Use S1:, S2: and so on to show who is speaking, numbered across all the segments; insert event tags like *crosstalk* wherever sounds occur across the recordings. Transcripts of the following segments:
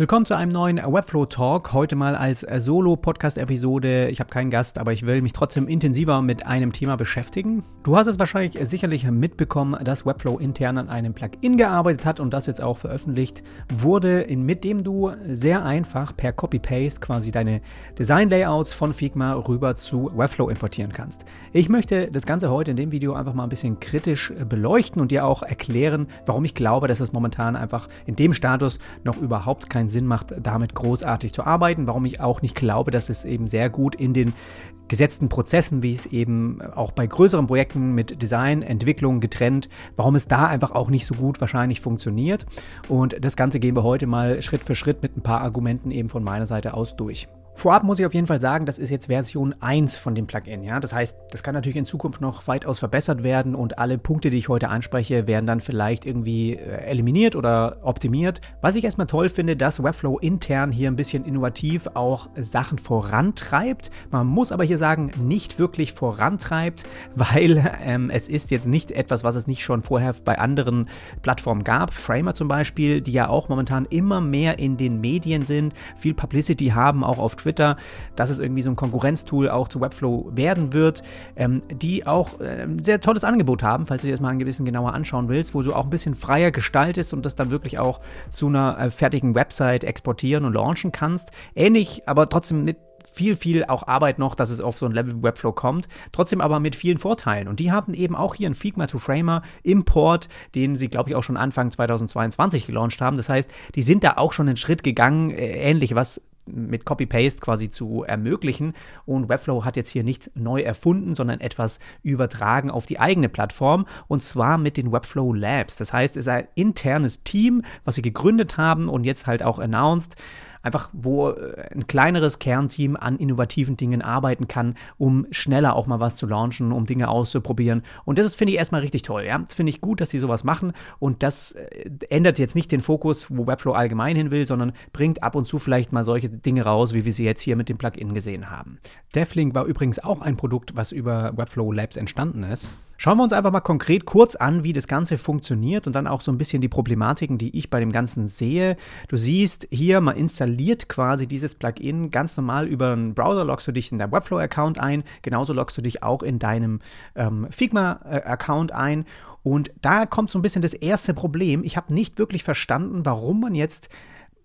S1: Willkommen zu einem neuen Webflow Talk. Heute mal als Solo-Podcast-Episode. Ich habe keinen Gast, aber ich will mich trotzdem intensiver mit einem Thema beschäftigen. Du hast es wahrscheinlich sicherlich mitbekommen, dass Webflow intern an einem Plugin gearbeitet hat und das jetzt auch veröffentlicht wurde, mit dem du sehr einfach per Copy-Paste quasi deine Design-Layouts von Figma rüber zu Webflow importieren kannst. Ich möchte das Ganze heute in dem Video einfach mal ein bisschen kritisch beleuchten und dir auch erklären, warum ich glaube, dass es momentan einfach in dem Status noch überhaupt keinen Sinn macht, damit großartig zu arbeiten. Warum ich auch nicht glaube, dass es eben sehr gut in den gesetzten Prozessen, wie es eben auch bei größeren Projekten mit Design, Entwicklung getrennt, warum es da einfach auch nicht so gut wahrscheinlich funktioniert. Und das Ganze gehen wir heute mal Schritt für Schritt mit ein paar Argumenten eben von meiner Seite aus durch. Vorab muss ich auf jeden Fall sagen, das ist jetzt Version 1 von dem Plugin. Ja? Das heißt, das kann natürlich in Zukunft noch weitaus verbessert werden und alle Punkte, die ich heute anspreche, werden dann vielleicht irgendwie äh, eliminiert oder optimiert. Was ich erstmal toll finde, dass Webflow intern hier ein bisschen innovativ auch Sachen vorantreibt. Man muss aber hier sagen, nicht wirklich vorantreibt, *laughs* weil ähm, es ist jetzt nicht etwas, was es nicht schon vorher bei anderen Plattformen gab. Framer zum Beispiel, die ja auch momentan immer mehr in den Medien sind, viel Publicity haben, auch auf Twitter Twitter, dass es irgendwie so ein Konkurrenztool auch zu Webflow werden wird, ähm, die auch äh, ein sehr tolles Angebot haben, falls du dir das mal ein gewissen genauer anschauen willst, wo du auch ein bisschen freier gestaltest und das dann wirklich auch zu einer äh, fertigen Website exportieren und launchen kannst. Ähnlich, aber trotzdem mit viel, viel auch Arbeit noch, dass es auf so ein Level Webflow kommt. Trotzdem aber mit vielen Vorteilen. Und die haben eben auch hier einen Figma to Framer Import, den sie, glaube ich, auch schon Anfang 2022 gelauncht haben. Das heißt, die sind da auch schon einen Schritt gegangen, äh, ähnlich was mit Copy-Paste quasi zu ermöglichen. Und Webflow hat jetzt hier nichts neu erfunden, sondern etwas übertragen auf die eigene Plattform und zwar mit den Webflow Labs. Das heißt, es ist ein internes Team, was sie gegründet haben und jetzt halt auch announced einfach wo äh, ein kleineres Kernteam an innovativen Dingen arbeiten kann, um schneller auch mal was zu launchen, um Dinge auszuprobieren. Und das finde ich erstmal richtig toll. Ja? Das finde ich gut, dass die sowas machen und das äh, ändert jetzt nicht den Fokus, wo Webflow allgemein hin will, sondern bringt ab und zu vielleicht mal solche Dinge raus, wie wir sie jetzt hier mit dem Plugin gesehen haben. Devlink war übrigens auch ein Produkt, was über Webflow Labs entstanden ist. Schauen wir uns einfach mal konkret kurz an, wie das Ganze funktioniert und dann auch so ein bisschen die Problematiken, die ich bei dem Ganzen sehe. Du siehst hier, man installiert quasi dieses Plugin ganz normal über einen Browser, loggst du dich in deinem Webflow-Account ein, genauso loggst du dich auch in deinem ähm, Figma-Account ein. Und da kommt so ein bisschen das erste Problem. Ich habe nicht wirklich verstanden, warum man jetzt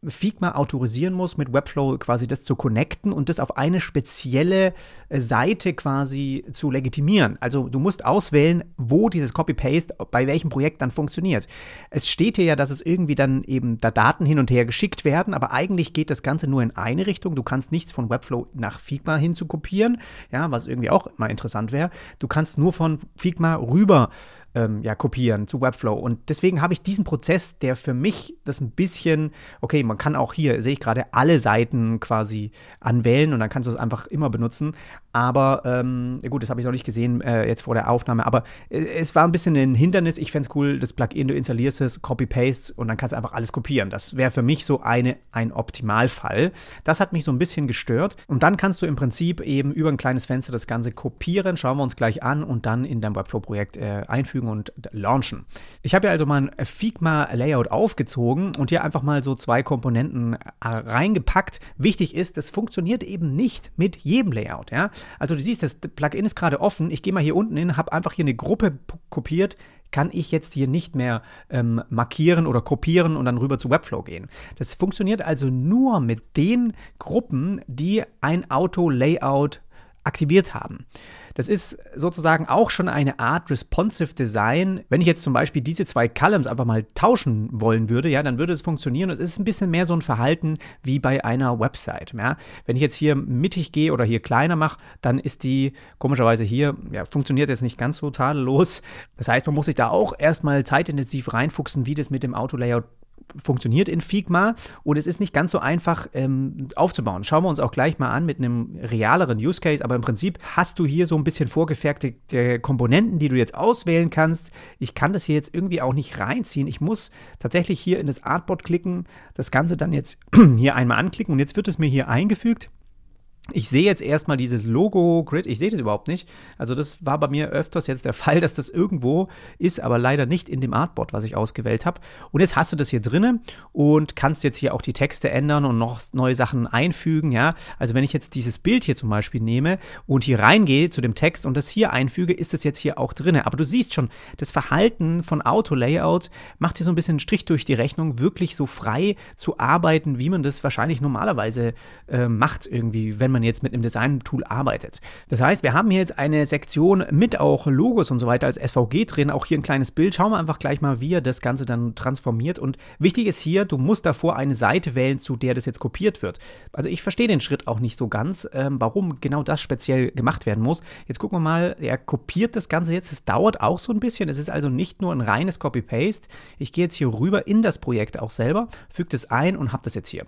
S1: Figma autorisieren muss, mit Webflow quasi das zu connecten und das auf eine spezielle äh, Seite quasi zu legitimieren. Also du musst auswählen, wo dieses Copy-Paste bei welchem Projekt dann funktioniert. Es steht hier ja, dass es irgendwie dann eben da Daten hin und her geschickt werden, aber eigentlich geht das Ganze nur in eine Richtung. Du kannst nichts von Webflow nach Figma hin zu kopieren, ja, was irgendwie auch mal interessant wäre. Du kannst nur von Figma rüber ähm, ja, kopieren zu Webflow. Und deswegen habe ich diesen Prozess, der für mich das ein bisschen, okay, man kann auch hier, sehe ich gerade, alle Seiten quasi anwählen und dann kannst du es einfach immer benutzen. Aber ähm, gut, das habe ich noch nicht gesehen äh, jetzt vor der Aufnahme. Aber äh, es war ein bisschen ein Hindernis. Ich fände es cool, das Plugin, du installierst es, Copy-Paste und dann kannst du einfach alles kopieren. Das wäre für mich so eine, ein Optimalfall. Das hat mich so ein bisschen gestört. Und dann kannst du im Prinzip eben über ein kleines Fenster das Ganze kopieren. Schauen wir uns gleich an und dann in dein Webflow-Projekt äh, einfügen und launchen. Ich habe ja also mal ein Figma-Layout aufgezogen und hier einfach mal so zwei Komponenten äh, reingepackt. Wichtig ist, das funktioniert eben nicht mit jedem Layout. Ja? Also du siehst, das Plugin ist gerade offen. Ich gehe mal hier unten hin, habe einfach hier eine Gruppe kopiert, kann ich jetzt hier nicht mehr ähm, markieren oder kopieren und dann rüber zu Webflow gehen. Das funktioniert also nur mit den Gruppen, die ein Auto-Layout aktiviert haben. Das ist sozusagen auch schon eine Art responsive Design. Wenn ich jetzt zum Beispiel diese zwei Columns einfach mal tauschen wollen würde, ja, dann würde es funktionieren. Es ist ein bisschen mehr so ein Verhalten wie bei einer Website. Ja. Wenn ich jetzt hier mittig gehe oder hier kleiner mache, dann ist die komischerweise hier, ja, funktioniert jetzt nicht ganz so tadellos. Das heißt, man muss sich da auch erstmal zeitintensiv reinfuchsen, wie das mit dem Auto-Layout funktioniert in Figma und es ist nicht ganz so einfach ähm, aufzubauen. Schauen wir uns auch gleich mal an mit einem realeren Use Case, aber im Prinzip hast du hier so ein bisschen vorgefertigte Komponenten, die du jetzt auswählen kannst. Ich kann das hier jetzt irgendwie auch nicht reinziehen. Ich muss tatsächlich hier in das Artboard klicken, das Ganze dann jetzt *clears throat* hier einmal anklicken und jetzt wird es mir hier eingefügt. Ich sehe jetzt erstmal dieses Logo-Grid, ich sehe das überhaupt nicht. Also das war bei mir öfters jetzt der *laughs* Fall, dass das irgendwo ist, aber leider nicht in dem Artboard, was ich ausgewählt habe. Und jetzt hast du das hier drinnen und kannst jetzt hier auch die Texte ändern und noch neue Sachen einfügen, ja. Also wenn ich jetzt dieses Bild hier zum Beispiel nehme und hier reingehe zu dem Text und das hier einfüge, ist das jetzt hier auch drin. Aber du siehst schon, das Verhalten von Auto-Layout macht hier so ein bisschen einen Strich durch die Rechnung, wirklich so frei zu arbeiten, wie man das wahrscheinlich normalerweise äh, macht irgendwie, wenn man man jetzt mit einem Design-Tool arbeitet. Das heißt, wir haben hier jetzt eine Sektion mit auch Logos und so weiter als SVG drin, auch hier ein kleines Bild. Schauen wir einfach gleich mal, wie er das Ganze dann transformiert. Und wichtig ist hier, du musst davor eine Seite wählen, zu der das jetzt kopiert wird. Also ich verstehe den Schritt auch nicht so ganz, ähm, warum genau das speziell gemacht werden muss. Jetzt gucken wir mal, er kopiert das Ganze jetzt. Es dauert auch so ein bisschen. Es ist also nicht nur ein reines Copy-Paste. Ich gehe jetzt hier rüber in das Projekt auch selber, füge das ein und habe das jetzt hier.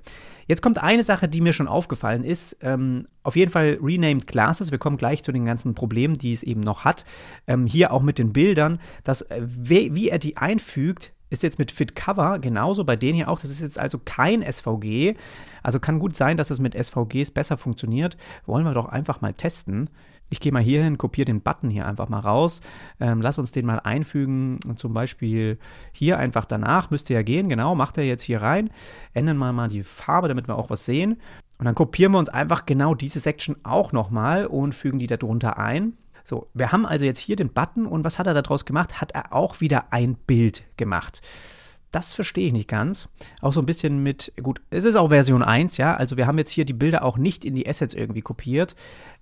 S1: Jetzt kommt eine Sache, die mir schon aufgefallen ist. Ähm, auf jeden Fall Renamed Classes. Wir kommen gleich zu den ganzen Problemen, die es eben noch hat. Ähm, hier auch mit den Bildern, dass, äh, wie, wie er die einfügt, ist jetzt mit Fit Cover genauso bei denen hier auch. Das ist jetzt also kein SVG. Also kann gut sein, dass es mit SVGs besser funktioniert. Wollen wir doch einfach mal testen. Ich gehe mal hier hin, kopiere den Button hier einfach mal raus. Ähm, lass uns den mal einfügen. Zum Beispiel hier einfach danach. Müsste ja gehen, genau. Macht er jetzt hier rein. Ändern wir mal die Farbe, damit wir auch was sehen. Und dann kopieren wir uns einfach genau diese Section auch nochmal und fügen die darunter ein. So, wir haben also jetzt hier den Button und was hat er daraus gemacht? Hat er auch wieder ein Bild gemacht. Das verstehe ich nicht ganz. Auch so ein bisschen mit, gut, es ist auch Version 1, ja, also wir haben jetzt hier die Bilder auch nicht in die Assets irgendwie kopiert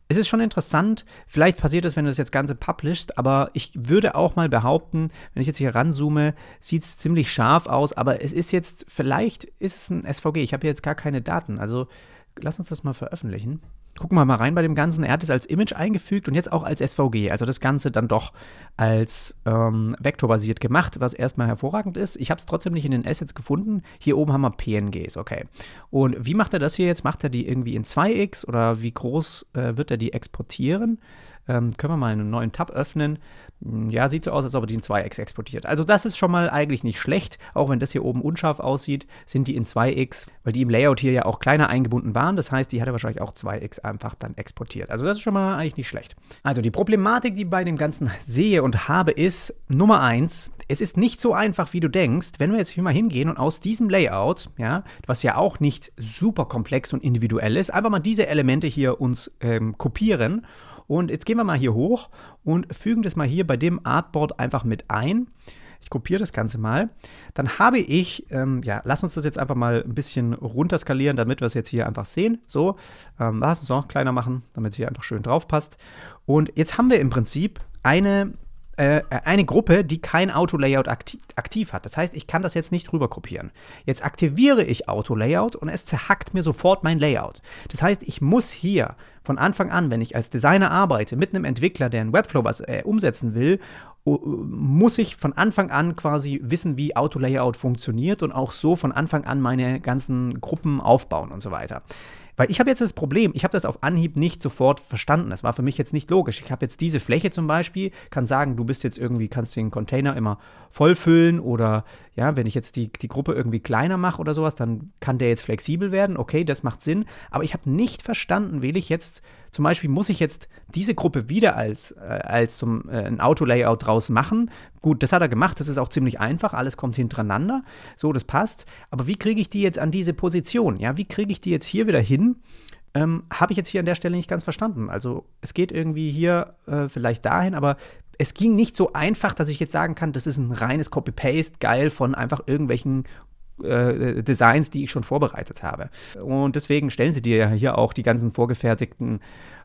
S1: es ist schon interessant, vielleicht passiert es, wenn du das jetzt Ganze publishst, aber ich würde auch mal behaupten, wenn ich jetzt hier ranzoome, sieht es ziemlich scharf aus, aber es ist jetzt, vielleicht ist es ein SVG, ich habe jetzt gar keine Daten, also lass uns das mal veröffentlichen. Gucken wir mal rein bei dem Ganzen. Er hat es als Image eingefügt und jetzt auch als SVG. Also das Ganze dann doch als ähm, vektorbasiert gemacht, was erstmal hervorragend ist. Ich habe es trotzdem nicht in den Assets gefunden. Hier oben haben wir PNGs, okay. Und wie macht er das hier jetzt? Macht er die irgendwie in 2x oder wie groß äh, wird er die exportieren? Ähm, können wir mal einen neuen Tab öffnen. Hm, ja, sieht so aus, als ob er die in 2x exportiert. Also das ist schon mal eigentlich nicht schlecht, auch wenn das hier oben unscharf aussieht, sind die in 2x, weil die im Layout hier ja auch kleiner eingebunden waren. Das heißt, die hat er wahrscheinlich auch 2x einfach dann exportiert. Also das ist schon mal eigentlich nicht schlecht. Also die Problematik, die ich bei dem Ganzen sehe und habe, ist Nummer 1, es ist nicht so einfach, wie du denkst. Wenn wir jetzt hier mal hingehen und aus diesem Layout, ja, was ja auch nicht super komplex und individuell ist, einfach mal diese Elemente hier uns ähm, kopieren und jetzt gehen wir mal hier hoch und fügen das mal hier bei dem Artboard einfach mit ein. Ich kopiere das Ganze mal. Dann habe ich, ähm, ja, lass uns das jetzt einfach mal ein bisschen runterskalieren, damit wir es jetzt hier einfach sehen. So, ähm, lass uns noch kleiner machen, damit es hier einfach schön drauf passt. Und jetzt haben wir im Prinzip eine äh, eine Gruppe, die kein Auto-Layout aktiv, aktiv, hat. Das heißt, ich kann das jetzt nicht rüber kopieren. Jetzt aktiviere ich Auto-Layout und es zerhackt mir sofort mein Layout. Das heißt, ich muss hier von Anfang an, wenn ich als Designer arbeite, mit einem Entwickler, der einen Webflow was äh, umsetzen will, muss ich von Anfang an quasi wissen, wie Auto-Layout funktioniert und auch so von Anfang an meine ganzen Gruppen aufbauen und so weiter. Weil ich habe jetzt das Problem, ich habe das auf Anhieb nicht sofort verstanden. Das war für mich jetzt nicht logisch. Ich habe jetzt diese Fläche zum Beispiel, kann sagen, du bist jetzt irgendwie, kannst den Container immer vollfüllen oder ja, wenn ich jetzt die, die Gruppe irgendwie kleiner mache oder sowas, dann kann der jetzt flexibel werden. Okay, das macht Sinn. Aber ich habe nicht verstanden, will ich jetzt, zum Beispiel, muss ich jetzt diese Gruppe wieder als, äh, als zum, äh, ein Auto-Layout draus machen? Gut, das hat er gemacht, das ist auch ziemlich einfach, alles kommt hintereinander. So, das passt. Aber wie kriege ich die jetzt an diese Position? Ja, wie kriege ich die jetzt hier wieder hin? Ähm, habe ich jetzt hier an der Stelle nicht ganz verstanden. Also es geht irgendwie hier äh, vielleicht dahin, aber es ging nicht so einfach, dass ich jetzt sagen kann, das ist ein reines Copy-Paste, geil von einfach irgendwelchen äh, Designs, die ich schon vorbereitet habe. Und deswegen stellen sie dir ja hier auch die ganzen vorgefertigten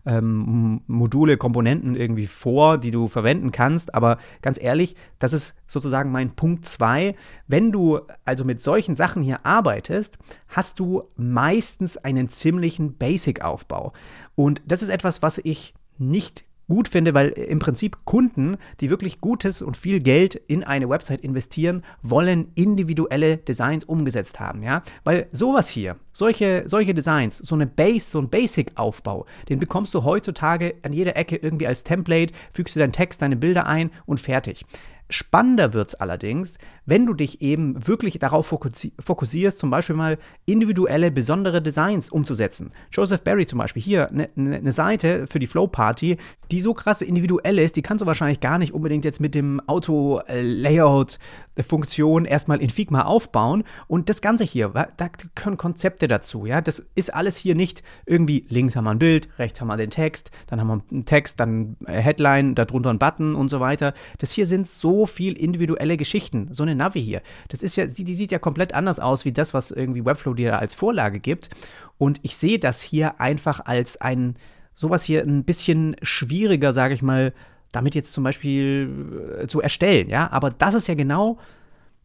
S1: ähm, Module, Komponenten irgendwie vor, die du verwenden kannst. Aber ganz ehrlich, das ist sozusagen mein Punkt 2. Wenn du also mit solchen Sachen hier arbeitest, hast du meistens einen ziemlichen Basic-Aufbau. Und das ist etwas, was ich nicht gut finde, weil im Prinzip Kunden, die wirklich gutes und viel Geld in eine Website investieren, wollen individuelle Designs umgesetzt haben, ja? Weil sowas hier, solche, solche Designs, so eine Base, so ein Basic-Aufbau, den bekommst du heutzutage an jeder Ecke irgendwie als Template, fügst du deinen Text, deine Bilder ein und fertig. Spannender wird es allerdings, wenn du dich eben wirklich darauf fokussierst, zum Beispiel mal individuelle, besondere Designs umzusetzen. Joseph Barry zum Beispiel, hier eine ne, ne Seite für die Flow Party, die so krass individuell ist, die kannst du wahrscheinlich gar nicht unbedingt jetzt mit dem Auto-Layout-Funktion erstmal in Figma aufbauen. Und das Ganze hier, da können Konzepte dazu, ja. Das ist alles hier nicht irgendwie links haben wir ein Bild, rechts haben wir den Text, dann haben wir einen Text, dann Headline, darunter ein Button und so weiter. Das hier sind so viel individuelle Geschichten. So eine Navi hier. Das ist ja, die sieht ja komplett anders aus wie das, was irgendwie Webflow dir als Vorlage gibt. Und ich sehe das hier einfach als ein, sowas hier ein bisschen schwieriger, sage ich mal, damit jetzt zum Beispiel äh, zu erstellen, ja. Aber das ist ja genau,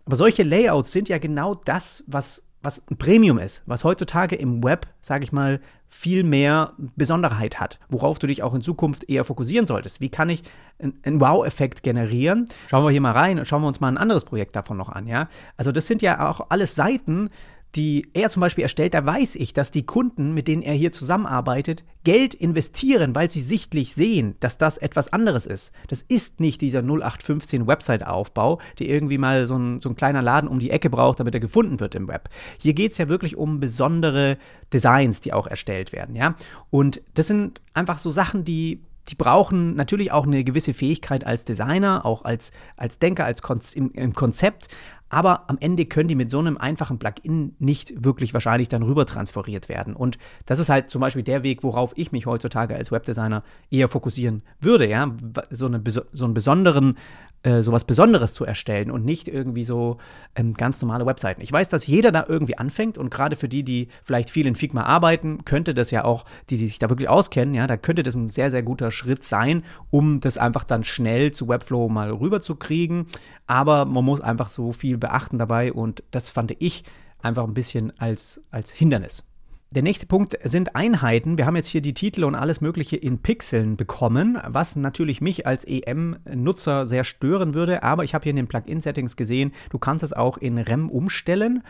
S1: aber solche Layouts sind ja genau das, was was ein Premium ist, was heutzutage im Web, sage ich mal, viel mehr Besonderheit hat, worauf du dich auch in Zukunft eher fokussieren solltest. Wie kann ich einen Wow-Effekt generieren? Schauen wir hier mal rein und schauen wir uns mal ein anderes Projekt davon noch an, ja? Also das sind ja auch alles Seiten, die er zum Beispiel erstellt, da weiß ich, dass die Kunden, mit denen er hier zusammenarbeitet, Geld investieren, weil sie sichtlich sehen, dass das etwas anderes ist. Das ist nicht dieser 0815 Website-Aufbau, der irgendwie mal so ein, so ein kleiner Laden um die Ecke braucht, damit er gefunden wird im Web. Hier geht es ja wirklich um besondere Designs, die auch erstellt werden, ja. Und das sind einfach so Sachen, die die brauchen natürlich auch eine gewisse Fähigkeit als Designer, auch als, als Denker, als Kon im, im, Konzept, aber am Ende können die mit so einem einfachen Plugin nicht wirklich wahrscheinlich dann rüber transferiert werden. Und das ist halt zum Beispiel der Weg, worauf ich mich heutzutage als Webdesigner eher fokussieren würde, ja, so, eine, so einen besonderen äh, sowas Besonderes zu erstellen und nicht irgendwie so ähm, ganz normale Webseiten. Ich weiß, dass jeder da irgendwie anfängt und gerade für die, die vielleicht viel in Figma arbeiten, könnte das ja auch, die, die sich da wirklich auskennen, ja, da könnte das ein sehr, sehr guter Schritt sein, um das einfach dann schnell zu Webflow mal rüberzukriegen. Aber man muss einfach so viel beachten dabei und das fand ich einfach ein bisschen als, als Hindernis. Der nächste Punkt sind Einheiten. Wir haben jetzt hier die Titel und alles Mögliche in Pixeln bekommen, was natürlich mich als EM-Nutzer sehr stören würde. Aber ich habe hier in den Plugin-Settings gesehen, du kannst es auch in REM umstellen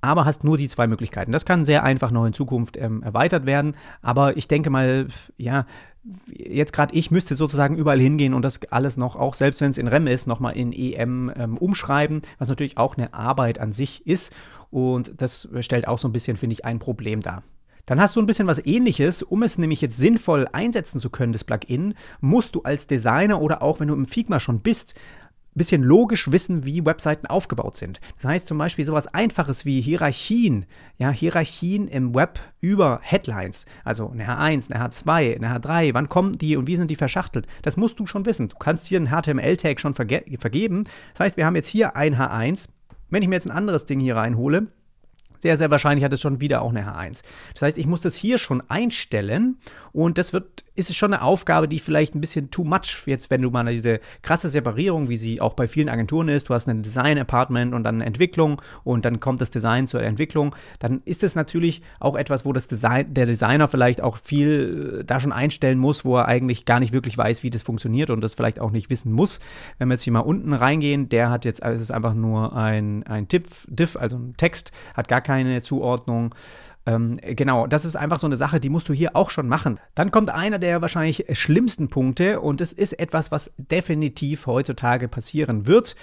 S1: aber hast nur die zwei Möglichkeiten. Das kann sehr einfach noch in Zukunft ähm, erweitert werden, aber ich denke mal, ja, jetzt gerade ich müsste sozusagen überall hingehen und das alles noch, auch selbst wenn es in REM ist, nochmal in EM ähm, umschreiben, was natürlich auch eine Arbeit an sich ist und das stellt auch so ein bisschen, finde ich, ein Problem dar. Dann hast du ein bisschen was ähnliches. Um es nämlich jetzt sinnvoll einsetzen zu können, das Plugin, musst du als Designer oder auch wenn du im Figma schon bist, bisschen logisch wissen, wie Webseiten aufgebaut sind. Das heißt zum Beispiel sowas Einfaches wie Hierarchien, ja, Hierarchien im Web über Headlines, also eine H1, eine H2, eine H3, wann kommen die und wie sind die verschachtelt? Das musst du schon wissen. Du kannst hier einen HTML-Tag schon verge vergeben. Das heißt, wir haben jetzt hier ein H1 wenn ich mir jetzt ein anderes Ding hier reinhole, sehr, sehr wahrscheinlich hat es schon wieder auch eine H1. Das heißt, ich muss das hier schon einstellen und das wird ist es schon eine Aufgabe, die vielleicht ein bisschen too much jetzt, wenn du mal diese krasse Separierung, wie sie auch bei vielen Agenturen ist, du hast ein Design-Apartment und dann Entwicklung und dann kommt das Design zur Entwicklung, dann ist es natürlich auch etwas, wo das Design, der Designer vielleicht auch viel äh, da schon einstellen muss, wo er eigentlich gar nicht wirklich weiß, wie das funktioniert und das vielleicht auch nicht wissen muss. Wenn wir jetzt hier mal unten reingehen, der hat jetzt, es ist einfach nur ein, ein Diff, Diff, also ein Text, hat gar keine Zuordnung. Ähm, genau, das ist einfach so eine Sache, die musst du hier auch schon machen. Dann kommt einer der wahrscheinlich schlimmsten Punkte und es ist etwas, was definitiv heutzutage passieren wird.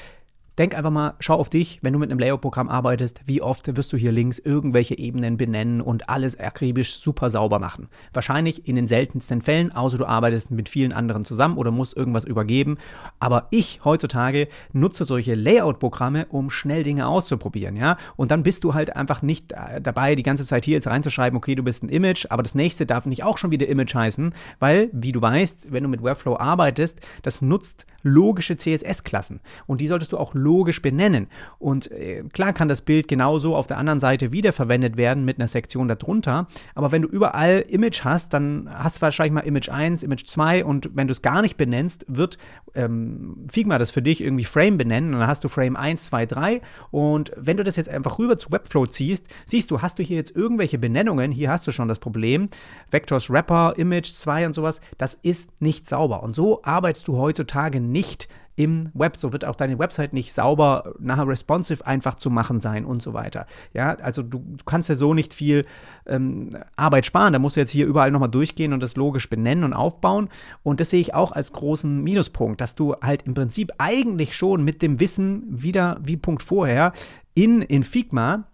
S1: Denk einfach mal, schau auf dich, wenn du mit einem Layout-Programm arbeitest, wie oft wirst du hier links irgendwelche Ebenen benennen und alles akribisch super sauber machen. Wahrscheinlich in den seltensten Fällen, außer du arbeitest mit vielen anderen zusammen oder musst irgendwas übergeben. Aber ich heutzutage nutze solche Layout-Programme, um schnell Dinge auszuprobieren, ja. Und dann bist du halt einfach nicht äh, dabei, die ganze Zeit hier jetzt reinzuschreiben, okay, du bist ein Image, aber das nächste darf nicht auch schon wieder Image heißen, weil, wie du weißt, wenn du mit Webflow arbeitest, das nutzt logische CSS-Klassen. Und die solltest du auch logisch benennen. Und äh, klar kann das Bild genauso auf der anderen Seite wiederverwendet werden mit einer Sektion darunter. Aber wenn du überall Image hast, dann hast du wahrscheinlich mal Image 1, Image 2 und wenn du es gar nicht benennst, wird ähm, Figma das für dich irgendwie Frame benennen. Und dann hast du Frame 1, 2, 3. Und wenn du das jetzt einfach rüber zu Webflow ziehst, siehst du, hast du hier jetzt irgendwelche Benennungen. Hier hast du schon das Problem. Vectors Wrapper, Image 2 und sowas. Das ist nicht sauber. Und so arbeitest du heutzutage nicht im Web. So wird auch deine Website nicht sauber, nachher responsive einfach zu machen sein und so weiter. Ja, also du, du kannst ja so nicht viel ähm, Arbeit sparen. Da musst du jetzt hier überall nochmal durchgehen und das logisch benennen und aufbauen. Und das sehe ich auch als großen Minuspunkt, dass du halt im Prinzip eigentlich schon mit dem Wissen wieder wie Punkt vorher in, in Figma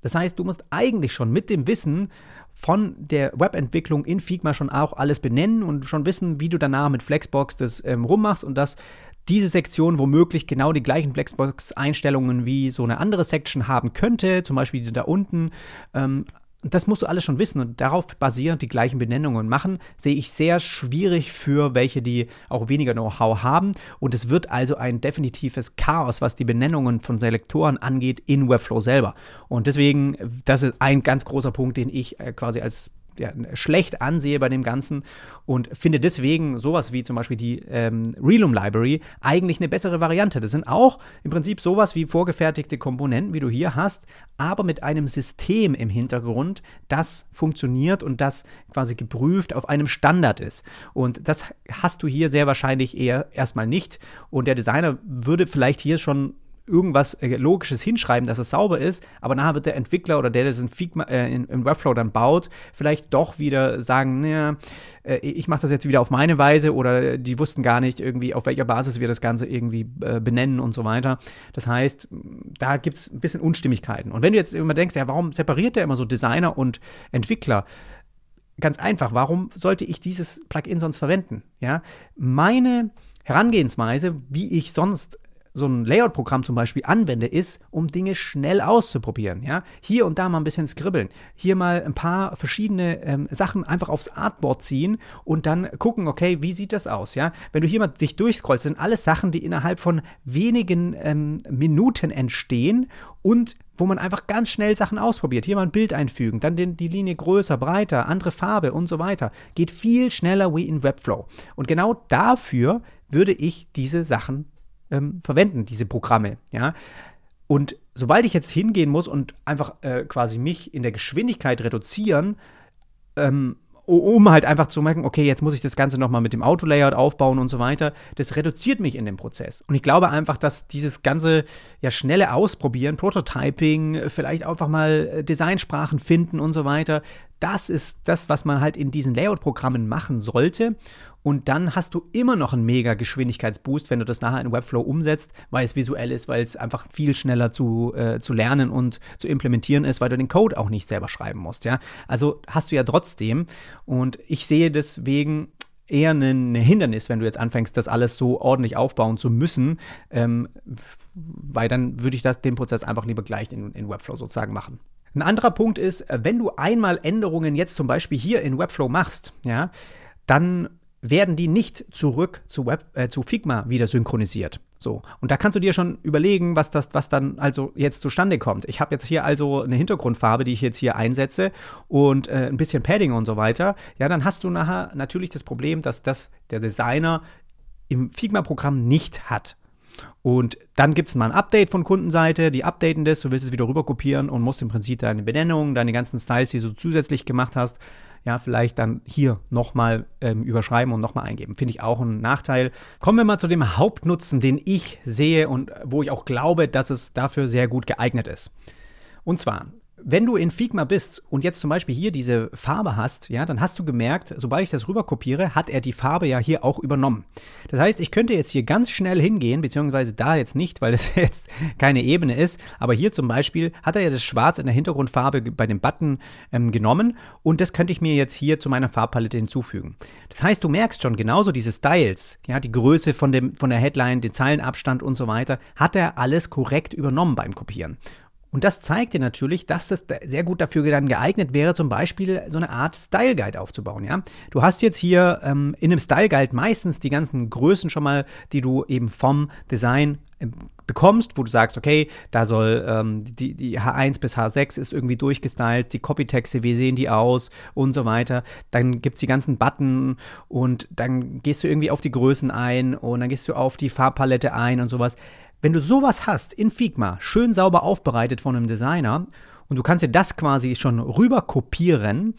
S1: das heißt, du musst eigentlich schon mit dem Wissen von der Webentwicklung in Figma schon auch alles benennen und schon wissen, wie du danach mit Flexbox das ähm, rummachst und dass diese Sektion womöglich genau die gleichen Flexbox-Einstellungen wie so eine andere Section haben könnte, zum Beispiel die da unten. Ähm, das musst du alles schon wissen und darauf basierend die gleichen Benennungen machen, sehe ich sehr schwierig für welche, die auch weniger Know-how haben. Und es wird also ein definitives Chaos, was die Benennungen von Selektoren angeht in Webflow selber. Und deswegen, das ist ein ganz großer Punkt, den ich äh, quasi als ja, schlecht ansehe bei dem Ganzen und finde deswegen sowas wie zum Beispiel die ähm, Relum Library eigentlich eine bessere Variante. Das sind auch im Prinzip sowas wie vorgefertigte Komponenten, wie du hier hast, aber mit einem System im Hintergrund, das funktioniert und das quasi geprüft auf einem Standard ist. Und das hast du hier sehr wahrscheinlich eher erstmal nicht. Und der Designer würde vielleicht hier schon irgendwas äh, Logisches hinschreiben, dass es sauber ist, aber nachher wird der Entwickler oder der, der das in Figma, äh, in, im Webflow dann baut, vielleicht doch wieder sagen, naja, äh, ich mache das jetzt wieder auf meine Weise oder die wussten gar nicht irgendwie, auf welcher Basis wir das Ganze irgendwie äh, benennen und so weiter. Das heißt, da gibt es ein bisschen Unstimmigkeiten. Und wenn du jetzt immer denkst, ja, warum separiert der immer so Designer und Entwickler? Ganz einfach, warum sollte ich dieses Plugin sonst verwenden? Ja, meine Herangehensweise, wie ich sonst so ein Layout-Programm zum Beispiel anwende, ist, um Dinge schnell auszuprobieren. Ja? Hier und da mal ein bisschen skribbeln, hier mal ein paar verschiedene ähm, Sachen einfach aufs Artboard ziehen und dann gucken, okay, wie sieht das aus? Ja? Wenn du hier mal dich durchscrollst, sind alles Sachen, die innerhalb von wenigen ähm, Minuten entstehen und wo man einfach ganz schnell Sachen ausprobiert. Hier mal ein Bild einfügen, dann den, die Linie größer, breiter, andere Farbe und so weiter. Geht viel schneller wie in Webflow. Und genau dafür würde ich diese Sachen ähm, verwenden, diese Programme. Ja? Und sobald ich jetzt hingehen muss und einfach äh, quasi mich in der Geschwindigkeit reduzieren, ähm, um halt einfach zu merken, okay, jetzt muss ich das Ganze nochmal mit dem Auto-Layout aufbauen und so weiter. Das reduziert mich in dem Prozess. Und ich glaube einfach, dass dieses ganze ja schnelle Ausprobieren, Prototyping, vielleicht einfach mal äh, Designsprachen finden und so weiter, das ist das, was man halt in diesen Layout-Programmen machen sollte. Und dann hast du immer noch einen mega Geschwindigkeitsboost, wenn du das nachher in Webflow umsetzt, weil es visuell ist, weil es einfach viel schneller zu, äh, zu lernen und zu implementieren ist, weil du den Code auch nicht selber schreiben musst. Ja? Also hast du ja trotzdem. Und ich sehe deswegen eher ein Hindernis, wenn du jetzt anfängst, das alles so ordentlich aufbauen zu müssen, ähm, weil dann würde ich das, den Prozess einfach lieber gleich in, in Webflow sozusagen machen. Ein anderer Punkt ist, wenn du einmal Änderungen jetzt zum Beispiel hier in Webflow machst, ja, dann werden die nicht zurück zu, Web, äh, zu Figma wieder synchronisiert. So, und da kannst du dir schon überlegen, was das, was dann also jetzt zustande kommt. Ich habe jetzt hier also eine Hintergrundfarbe, die ich jetzt hier einsetze und äh, ein bisschen Padding und so weiter. Ja, dann hast du nachher natürlich das Problem, dass das der Designer im Figma-Programm nicht hat. Und dann gibt es mal ein Update von Kundenseite, die updaten das, du willst es wieder rüber kopieren und musst im Prinzip deine Benennung, deine ganzen Styles, die du zusätzlich gemacht hast, ja, vielleicht dann hier nochmal ähm, überschreiben und nochmal eingeben. Finde ich auch ein Nachteil. Kommen wir mal zu dem Hauptnutzen, den ich sehe und wo ich auch glaube, dass es dafür sehr gut geeignet ist. Und zwar, wenn du in Figma bist und jetzt zum Beispiel hier diese Farbe hast, ja, dann hast du gemerkt, sobald ich das rüber kopiere, hat er die Farbe ja hier auch übernommen. Das heißt, ich könnte jetzt hier ganz schnell hingehen, beziehungsweise da jetzt nicht, weil das *laughs* jetzt keine Ebene ist, aber hier zum Beispiel hat er ja das Schwarz in der Hintergrundfarbe bei dem Button ähm, genommen und das könnte ich mir jetzt hier zu meiner Farbpalette hinzufügen. Das heißt, du merkst schon genauso diese Styles, ja, die Größe von, dem, von der Headline, den Zeilenabstand und so weiter, hat er alles korrekt übernommen beim Kopieren. Und das zeigt dir natürlich, dass das sehr gut dafür dann geeignet wäre, zum Beispiel so eine Art Style Guide aufzubauen. Ja? Du hast jetzt hier ähm, in einem Style Guide meistens die ganzen Größen schon mal, die du eben vom Design äh, bekommst, wo du sagst, okay, da soll ähm, die, die H1 bis H6 ist irgendwie durchgestylt, die Copytexte, wie sehen die aus und so weiter. Dann gibt es die ganzen Button und dann gehst du irgendwie auf die Größen ein und dann gehst du auf die Farbpalette ein und sowas. Wenn du sowas hast in Figma, schön sauber aufbereitet von einem Designer und du kannst dir das quasi schon rüber kopieren,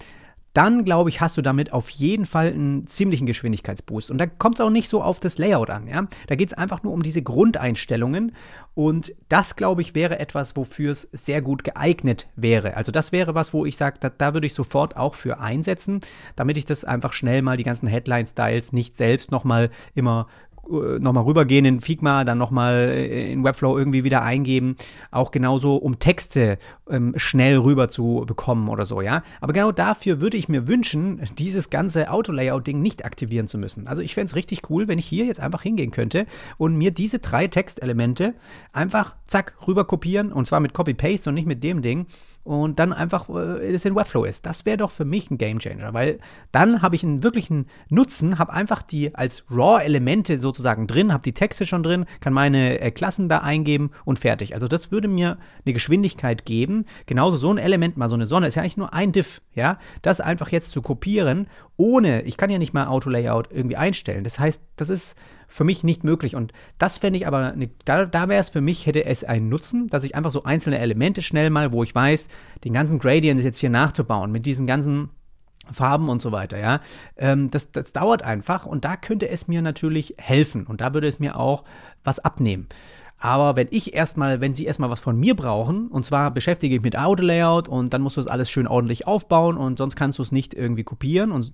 S1: dann glaube ich, hast du damit auf jeden Fall einen ziemlichen Geschwindigkeitsboost. Und da kommt es auch nicht so auf das Layout an. Ja? Da geht es einfach nur um diese Grundeinstellungen. Und das, glaube ich, wäre etwas, wofür es sehr gut geeignet wäre. Also das wäre was, wo ich sage, da, da würde ich sofort auch für einsetzen, damit ich das einfach schnell mal die ganzen Headline-Styles nicht selbst nochmal immer nochmal rübergehen in Figma, dann nochmal äh, in Webflow irgendwie wieder eingeben. Auch genauso, um Texte ähm, schnell rüber zu bekommen oder so, ja. Aber genau dafür würde ich mir wünschen, dieses ganze Auto-Layout-Ding nicht aktivieren zu müssen. Also ich fände es richtig cool, wenn ich hier jetzt einfach hingehen könnte und mir diese drei Textelemente einfach zack rüber kopieren und zwar mit Copy-Paste und nicht mit dem Ding und dann einfach äh, es in Webflow ist. Das wäre doch für mich ein Gamechanger, weil dann habe ich einen wirklichen Nutzen, habe einfach die als RAW-Elemente sozusagen drin, habe die Texte schon drin, kann meine äh, Klassen da eingeben und fertig. Also das würde mir eine Geschwindigkeit geben. Genauso so ein Element, mal so eine Sonne, ist ja eigentlich nur ein Diff, ja. Das einfach jetzt zu kopieren, ohne, ich kann ja nicht mal Auto-Layout irgendwie einstellen. Das heißt, das ist für mich nicht möglich. Und das fände ich aber, eine, da, da wäre es für mich, hätte es einen Nutzen, dass ich einfach so einzelne Elemente schnell mal, wo ich weiß, den ganzen Gradient jetzt hier nachzubauen, mit diesen ganzen Farben und so weiter, ja. Ähm, das, das dauert einfach und da könnte es mir natürlich helfen und da würde es mir auch was abnehmen. Aber wenn ich erstmal, wenn sie erstmal was von mir brauchen, und zwar beschäftige ich mich mit Auto-Layout und dann musst du das alles schön ordentlich aufbauen und sonst kannst du es nicht irgendwie kopieren und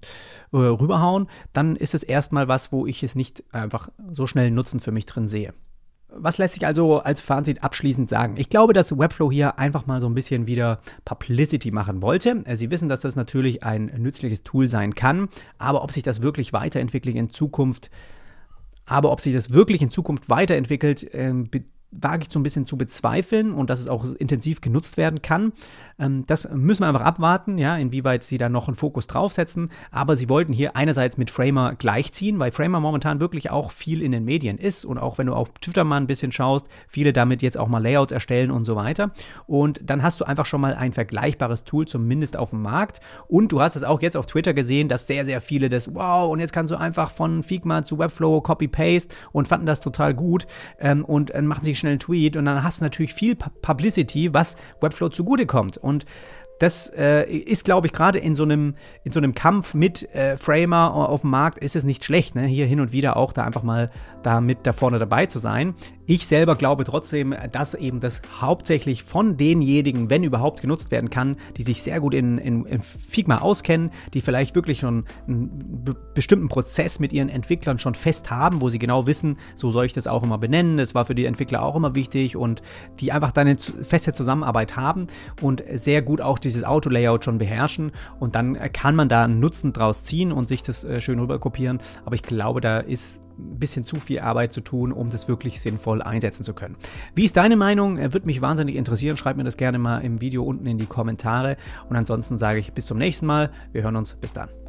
S1: äh, rüberhauen, dann ist es erstmal was, wo ich es nicht einfach so schnell Nutzen für mich drin sehe. Was lässt sich also als Fazit abschließend sagen? Ich glaube, dass Webflow hier einfach mal so ein bisschen wieder Publicity machen wollte. Sie wissen, dass das natürlich ein nützliches Tool sein kann, aber ob sich das wirklich weiterentwickelt in Zukunft, aber ob sich das wirklich in Zukunft weiterentwickelt, äh, wage ich so ein bisschen zu bezweifeln und dass es auch intensiv genutzt werden kann. Ähm, das müssen wir einfach abwarten, ja, inwieweit sie da noch einen Fokus draufsetzen. Aber sie wollten hier einerseits mit Framer gleichziehen, weil Framer momentan wirklich auch viel in den Medien ist und auch wenn du auf Twitter mal ein bisschen schaust, viele damit jetzt auch mal Layouts erstellen und so weiter. Und dann hast du einfach schon mal ein vergleichbares Tool, zumindest auf dem Markt. Und du hast es auch jetzt auf Twitter gesehen, dass sehr, sehr viele das, wow, und jetzt kannst du einfach von Figma zu Webflow Copy-Paste und fanden das total gut ähm, und dann machen sie schnell einen Tweet und dann hast du natürlich viel Publicity, was Webflow zugutekommt. Und das äh, ist, glaube ich, gerade in so einem in so einem Kampf mit äh, Framer auf dem Markt ist es nicht schlecht, ne? hier hin und wieder auch da einfach mal da mit da vorne dabei zu sein. Ich selber glaube trotzdem, dass eben das hauptsächlich von denjenigen, wenn überhaupt, genutzt werden kann, die sich sehr gut in, in, in Figma auskennen, die vielleicht wirklich schon einen bestimmten Prozess mit ihren Entwicklern schon fest haben, wo sie genau wissen, so soll ich das auch immer benennen. Das war für die Entwickler auch immer wichtig und die einfach da eine feste Zusammenarbeit haben und sehr gut auch dieses Auto-Layout schon beherrschen und dann kann man da einen Nutzen draus ziehen und sich das äh, schön rüber kopieren. Aber ich glaube, da ist ein bisschen zu viel Arbeit zu tun, um das wirklich sinnvoll einsetzen zu können. Wie ist deine Meinung? Äh, würde mich wahnsinnig interessieren. Schreib mir das gerne mal im Video unten in die Kommentare. Und ansonsten sage ich bis zum nächsten Mal. Wir hören uns. Bis dann.